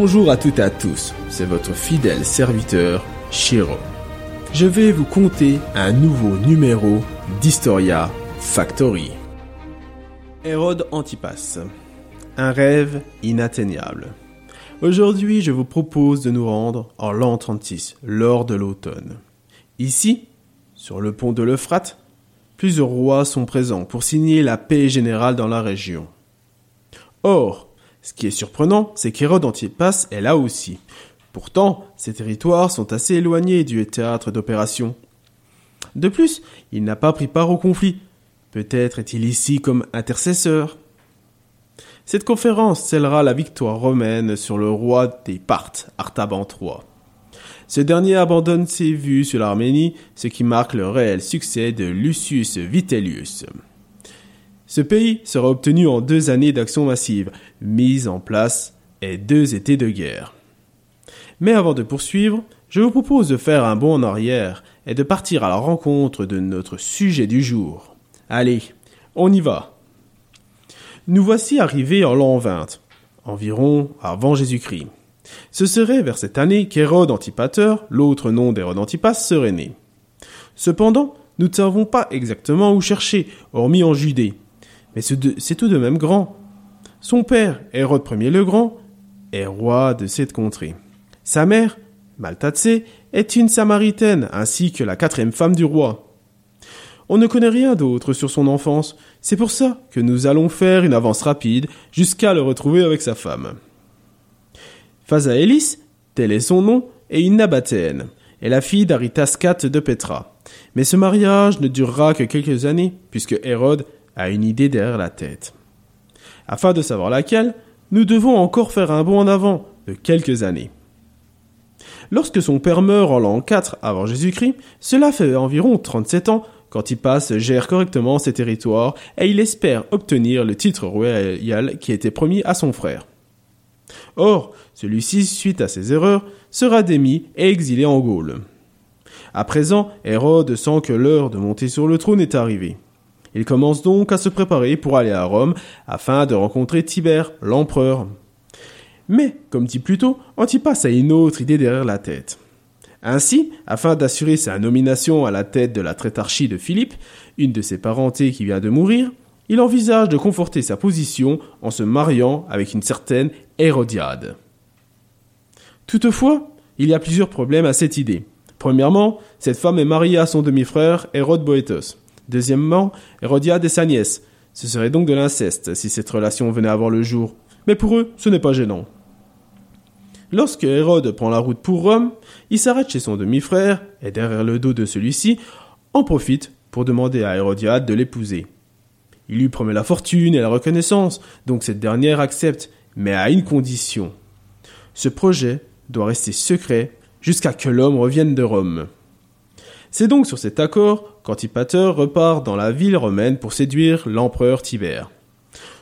Bonjour à toutes et à tous, c'est votre fidèle serviteur, Shiro. Je vais vous conter un nouveau numéro d'Historia Factory. Hérode Antipas. Un rêve inatteignable. Aujourd'hui, je vous propose de nous rendre en l'an 36, lors de l'automne. Ici, sur le pont de l'Euphrate, plusieurs rois sont présents pour signer la paix générale dans la région. Or, ce qui est surprenant, c'est qu'Hérode Antipas est là aussi. Pourtant, ces territoires sont assez éloignés du théâtre d'opération. De plus, il n'a pas pris part au conflit. Peut-être est-il ici comme intercesseur. Cette conférence scellera la victoire romaine sur le roi des Parthes, Artaban III. Ce dernier abandonne ses vues sur l'Arménie, ce qui marque le réel succès de Lucius Vitellius. Ce pays sera obtenu en deux années d'action massive, mise en place et deux étés de guerre. Mais avant de poursuivre, je vous propose de faire un bond en arrière et de partir à la rencontre de notre sujet du jour. Allez, on y va. Nous voici arrivés en l'an 20, environ avant Jésus-Christ. Ce serait vers cette année qu'Hérode Antipater, l'autre nom d'Hérode Antipas, serait né. Cependant, nous ne savons pas exactement où chercher, hormis en Judée, mais c'est tout de même grand. Son père, Hérode Ier le Grand, est roi de cette contrée. Sa mère, Maltatsé, est une Samaritaine, ainsi que la quatrième femme du roi. On ne connaît rien d'autre sur son enfance, c'est pour ça que nous allons faire une avance rapide jusqu'à le retrouver avec sa femme. Phasaélis, tel est son nom, est une Nabatéenne, et la fille d'Aritascat de Petra. Mais ce mariage ne durera que quelques années, puisque Hérode a une idée derrière la tête. Afin de savoir laquelle, nous devons encore faire un bond en avant de quelques années. Lorsque son père meurt en l'an 4 avant Jésus-Christ, cela fait environ 37 ans quand il passe gère correctement ses territoires et il espère obtenir le titre royal qui était promis à son frère. Or, celui-ci, suite à ses erreurs, sera démis et exilé en Gaule. À présent, Hérode sent que l'heure de monter sur le trône est arrivée. Il commence donc à se préparer pour aller à Rome afin de rencontrer Tibère, l'empereur. Mais, comme dit plus Antipas a une autre idée derrière la tête. Ainsi, afin d'assurer sa nomination à la tête de la trétarchie de Philippe, une de ses parentés qui vient de mourir, il envisage de conforter sa position en se mariant avec une certaine Hérodiade. Toutefois, il y a plusieurs problèmes à cette idée. Premièrement, cette femme est mariée à son demi-frère Hérode Boétos. Deuxièmement, Hérodiade et sa nièce. Ce serait donc de l'inceste si cette relation venait à voir le jour. Mais pour eux, ce n'est pas gênant. Lorsque Hérode prend la route pour Rome, il s'arrête chez son demi-frère et derrière le dos de celui-ci, en profite pour demander à Hérodiade de l'épouser. Il lui promet la fortune et la reconnaissance, donc cette dernière accepte, mais à une condition. Ce projet doit rester secret jusqu'à que l'homme revienne de Rome. C'est donc sur cet accord qu'Antipater repart dans la ville romaine pour séduire l'empereur Tibère.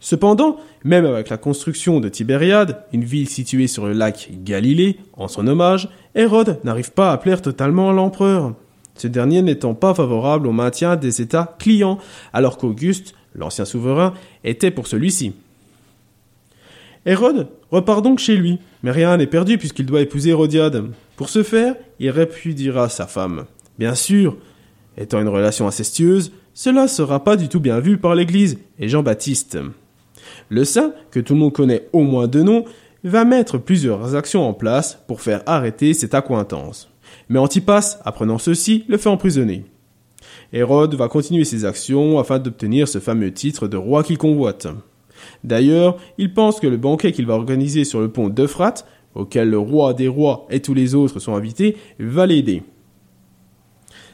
Cependant, même avec la construction de Tibériade, une ville située sur le lac Galilée, en son hommage, Hérode n'arrive pas à plaire totalement à l'empereur. Ce dernier n'étant pas favorable au maintien des États clients, alors qu'Auguste, l'ancien souverain, était pour celui-ci. Hérode repart donc chez lui, mais rien n'est perdu puisqu'il doit épouser Hérodiade. Pour ce faire, il répudiera sa femme. Bien sûr, étant une relation incestueuse, cela sera pas du tout bien vu par l'Église et Jean-Baptiste. Le saint, que tout le monde connaît au moins de nom, va mettre plusieurs actions en place pour faire arrêter cette accointance. Mais Antipas, apprenant ceci, le fait emprisonner. Hérode va continuer ses actions afin d'obtenir ce fameux titre de roi qu'il convoite. D'ailleurs, il pense que le banquet qu'il va organiser sur le pont d'Euphrate, auquel le roi des rois et tous les autres sont invités, va l'aider.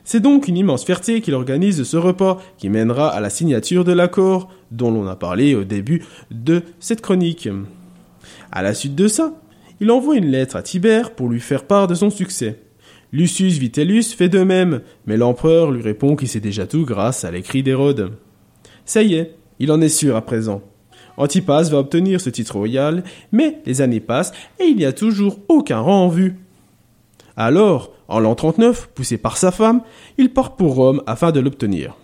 C'est donc une immense fierté qu'il organise ce repas qui mènera à la signature de l'accord dont l'on a parlé au début de cette chronique. À la suite de ça, il envoie une lettre à Tibère pour lui faire part de son succès. Lucius Vitellius fait de même, mais l'empereur lui répond qu'il sait déjà tout grâce à l'écrit d'Hérode. Ça y est, il en est sûr à présent. Antipas va obtenir ce titre royal, mais les années passent et il n'y a toujours aucun rang en vue. Alors, en l'an 39, poussé par sa femme, il part pour Rome afin de l'obtenir.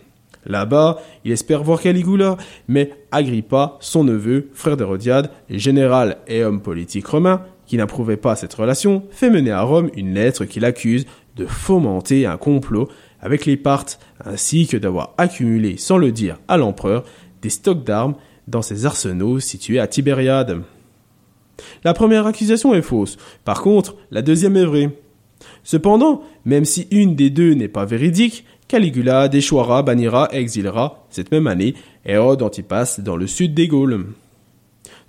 Là-bas, il espère voir Caligula, mais Agrippa, son neveu, frère d'Hérodiade, général et homme politique romain, qui n'approuvait pas cette relation, fait mener à Rome une lettre qui l'accuse de fomenter un complot avec les Parthes, ainsi que d'avoir accumulé, sans le dire à l'empereur, des stocks d'armes dans ses arsenaux situés à Tibériade. La première accusation est fausse, par contre, la deuxième est vraie. Cependant, même si une des deux n'est pas véridique, Caligula déchoira, bannira et exilera, cette même année, Hérode Antipas dans le sud des Gaules.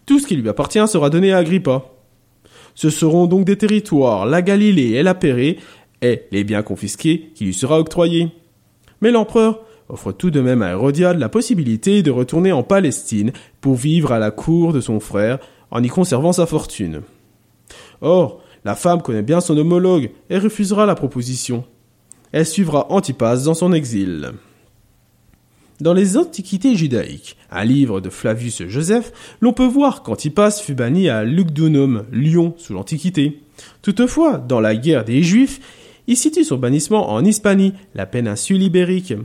Tout ce qui lui appartient sera donné à Agrippa. Ce seront donc des territoires, la Galilée et la Pérée, et les biens confisqués qui lui sera octroyés. Mais l'empereur offre tout de même à Hérodiade la possibilité de retourner en Palestine pour vivre à la cour de son frère en y conservant sa fortune. Or, la femme connaît bien son homologue et refusera la proposition. Elle suivra Antipas dans son exil. Dans les Antiquités judaïques, un livre de Flavius Joseph, l'on peut voir qu'Antipas fut banni à Lugdunum, Lyon, sous l'Antiquité. Toutefois, dans la guerre des Juifs, il situe son bannissement en Hispanie, la péninsule ibérique.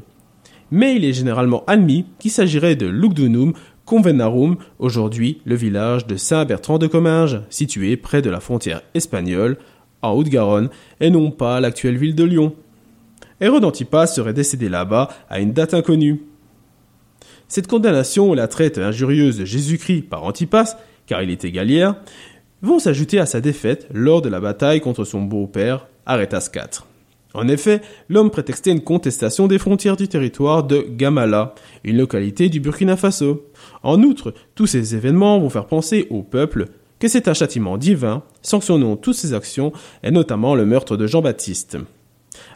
Mais il est généralement admis qu'il s'agirait de Lugdunum Convenarum, aujourd'hui le village de Saint-Bertrand de Comminges, situé près de la frontière espagnole, en Haute-Garonne, et non pas l'actuelle ville de Lyon. Hérode Antipas serait décédé là-bas à une date inconnue. Cette condamnation et la traite injurieuse de Jésus-Christ par Antipas, car il était gallière, vont s'ajouter à sa défaite lors de la bataille contre son beau-père, Arétas IV. En effet, l'homme prétextait une contestation des frontières du territoire de Gamala, une localité du Burkina Faso. En outre, tous ces événements vont faire penser au peuple que c'est un châtiment divin sanctionnant toutes ses actions, et notamment le meurtre de Jean-Baptiste.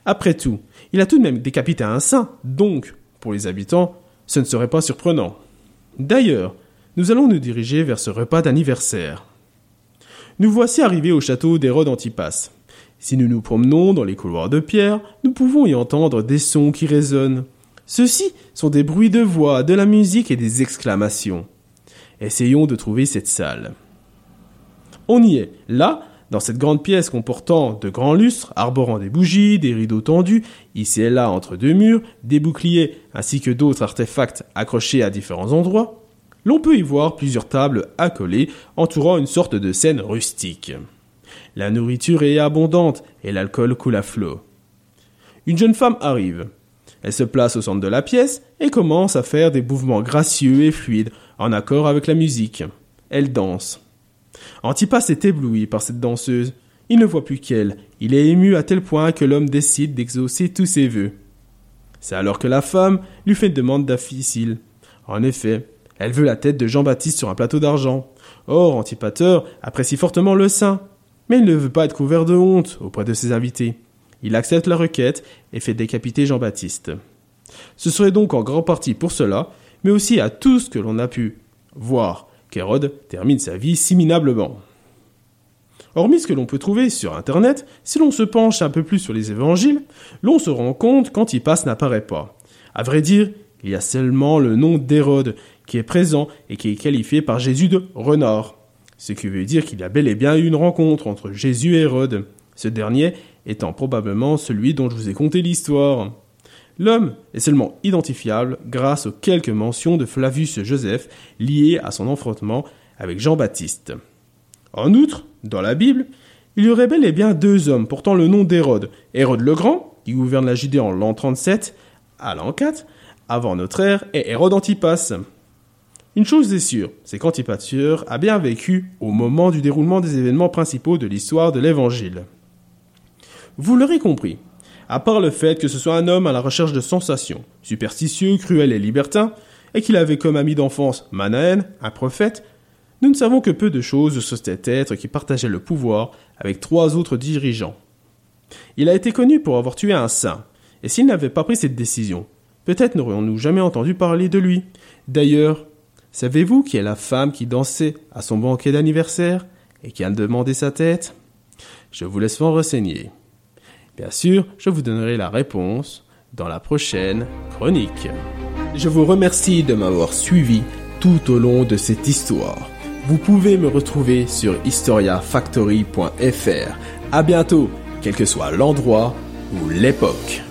Après tout, il a tout de même décapité un saint, donc, pour les habitants, ce ne serait pas surprenant. D'ailleurs, nous allons nous diriger vers ce repas d'anniversaire. Nous voici arrivés au château d'Hérode Antipas. Si nous nous promenons dans les couloirs de pierre, nous pouvons y entendre des sons qui résonnent. Ceux-ci sont des bruits de voix, de la musique et des exclamations. Essayons de trouver cette salle. On y est. Là, dans cette grande pièce comportant de grands lustres, arborant des bougies, des rideaux tendus, ici et là entre deux murs, des boucliers ainsi que d'autres artefacts accrochés à différents endroits, l'on peut y voir plusieurs tables accolées entourant une sorte de scène rustique. La nourriture est abondante et l'alcool coule à flot. Une jeune femme arrive. Elle se place au centre de la pièce et commence à faire des mouvements gracieux et fluides en accord avec la musique. Elle danse. Antipas est ébloui par cette danseuse. Il ne voit plus qu'elle. Il est ému à tel point que l'homme décide d'exaucer tous ses vœux. C'est alors que la femme lui fait une demande difficile. En effet, elle veut la tête de Jean-Baptiste sur un plateau d'argent. Or, Antipateur apprécie fortement le saint mais il ne veut pas être couvert de honte auprès de ses invités. Il accepte la requête et fait décapiter Jean-Baptiste. Ce serait donc en grande partie pour cela, mais aussi à tout ce que l'on a pu voir qu'Hérode termine sa vie si minablement. Hormis ce que l'on peut trouver sur Internet, si l'on se penche un peu plus sur les évangiles, l'on se rend compte qu'Antipas n'apparaît pas. À vrai dire, il y a seulement le nom d'Hérode qui est présent et qui est qualifié par Jésus de renard ce qui veut dire qu'il y a bel et bien eu une rencontre entre Jésus et Hérode, ce dernier étant probablement celui dont je vous ai conté l'histoire. L'homme est seulement identifiable grâce aux quelques mentions de Flavius Joseph liées à son affrontement avec Jean-Baptiste. En outre, dans la Bible, il y aurait bel et bien deux hommes portant le nom d'Hérode. Hérode le Grand, qui gouverne la Judée en l'an 37 à l'an 4, avant notre ère, et Hérode Antipas. Une chose est sûre, c'est qu'Antipature a bien vécu au moment du déroulement des événements principaux de l'histoire de l'Évangile. Vous l'aurez compris, à part le fait que ce soit un homme à la recherche de sensations, superstitieux, cruel et libertin, et qu'il avait comme ami d'enfance Manaën, un prophète, nous ne savons que peu de choses sur cet être qui partageait le pouvoir avec trois autres dirigeants. Il a été connu pour avoir tué un saint, et s'il n'avait pas pris cette décision, peut-être n'aurions-nous jamais entendu parler de lui. D'ailleurs, Savez-vous qui est la femme qui dansait à son banquet d'anniversaire et qui a demandé sa tête? Je vous laisse m'en renseigner. Bien sûr, je vous donnerai la réponse dans la prochaine chronique. Je vous remercie de m'avoir suivi tout au long de cette histoire. Vous pouvez me retrouver sur historiafactory.fr. À bientôt, quel que soit l'endroit ou l'époque.